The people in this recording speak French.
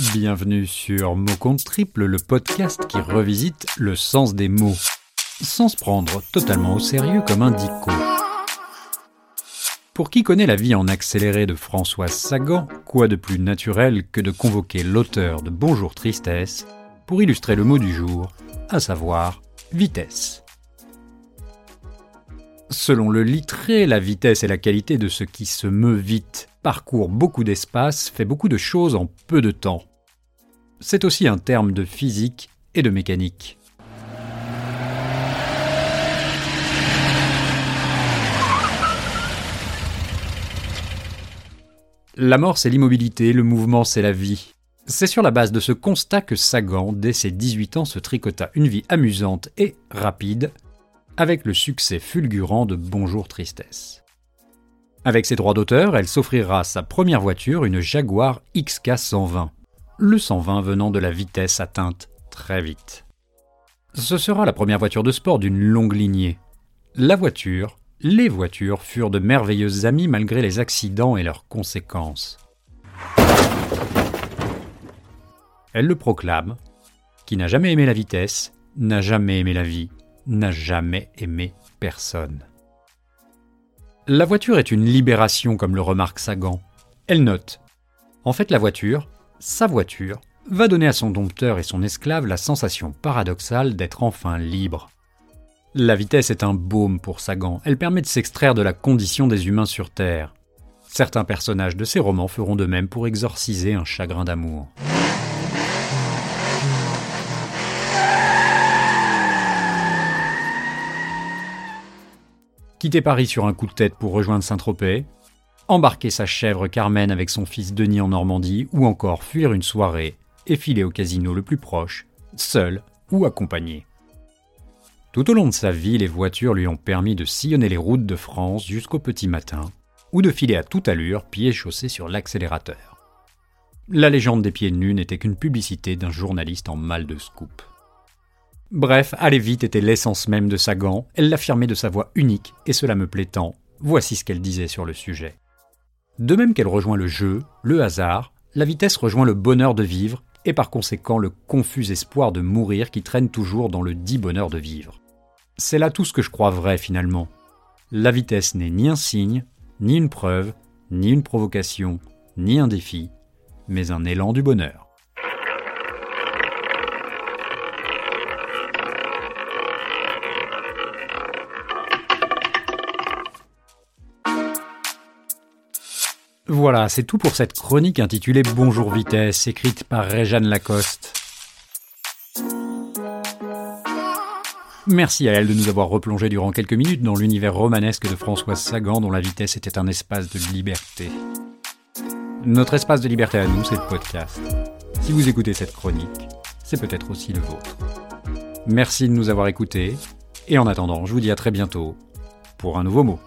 Bienvenue sur Mot Compte Triple, le podcast qui revisite le sens des mots, sans se prendre totalement au sérieux comme un dico. Pour qui connaît la vie en accéléré de Françoise Sagan, quoi de plus naturel que de convoquer l'auteur de Bonjour Tristesse pour illustrer le mot du jour, à savoir vitesse. Selon le littré, la vitesse est la qualité de ce qui se meut vite, parcourt beaucoup d'espace, fait beaucoup de choses en peu de temps. C'est aussi un terme de physique et de mécanique. La mort, c'est l'immobilité, le mouvement, c'est la vie. C'est sur la base de ce constat que Sagan, dès ses 18 ans, se tricota une vie amusante et rapide, avec le succès fulgurant de Bonjour Tristesse. Avec ses droits d'auteur, elle s'offrira sa première voiture, une Jaguar XK 120. Le 120 venant de la vitesse atteinte très vite. Ce sera la première voiture de sport d'une longue lignée. La voiture, les voitures furent de merveilleuses amies malgré les accidents et leurs conséquences. Elle le proclame, qui n'a jamais aimé la vitesse, n'a jamais aimé la vie n'a jamais aimé personne. La voiture est une libération, comme le remarque Sagan. Elle note En fait, la voiture, sa voiture, va donner à son dompteur et son esclave la sensation paradoxale d'être enfin libre. La vitesse est un baume pour Sagan, elle permet de s'extraire de la condition des humains sur Terre. Certains personnages de ses romans feront de même pour exorciser un chagrin d'amour. quitter Paris sur un coup de tête pour rejoindre Saint-Tropez, embarquer sa chèvre Carmen avec son fils Denis en Normandie, ou encore fuir une soirée et filer au casino le plus proche, seul ou accompagné. Tout au long de sa vie, les voitures lui ont permis de sillonner les routes de France jusqu'au petit matin, ou de filer à toute allure, pieds chaussés sur l'accélérateur. La légende des pieds nus n'était qu'une publicité d'un journaliste en mal de scoop. Bref, aller vite était l'essence même de Sagan, elle l'affirmait de sa voix unique, et cela me plaît tant. Voici ce qu'elle disait sur le sujet. De même qu'elle rejoint le jeu, le hasard, la vitesse rejoint le bonheur de vivre, et par conséquent le confus espoir de mourir qui traîne toujours dans le dit bonheur de vivre. C'est là tout ce que je crois vrai finalement. La vitesse n'est ni un signe, ni une preuve, ni une provocation, ni un défi, mais un élan du bonheur. Voilà, c'est tout pour cette chronique intitulée Bonjour Vitesse, écrite par Réjeanne Lacoste. Merci à elle de nous avoir replongé durant quelques minutes dans l'univers romanesque de Françoise Sagan dont la vitesse était un espace de liberté. Notre espace de liberté à nous, c'est le podcast. Si vous écoutez cette chronique, c'est peut-être aussi le vôtre. Merci de nous avoir écoutés, et en attendant, je vous dis à très bientôt pour un nouveau mot.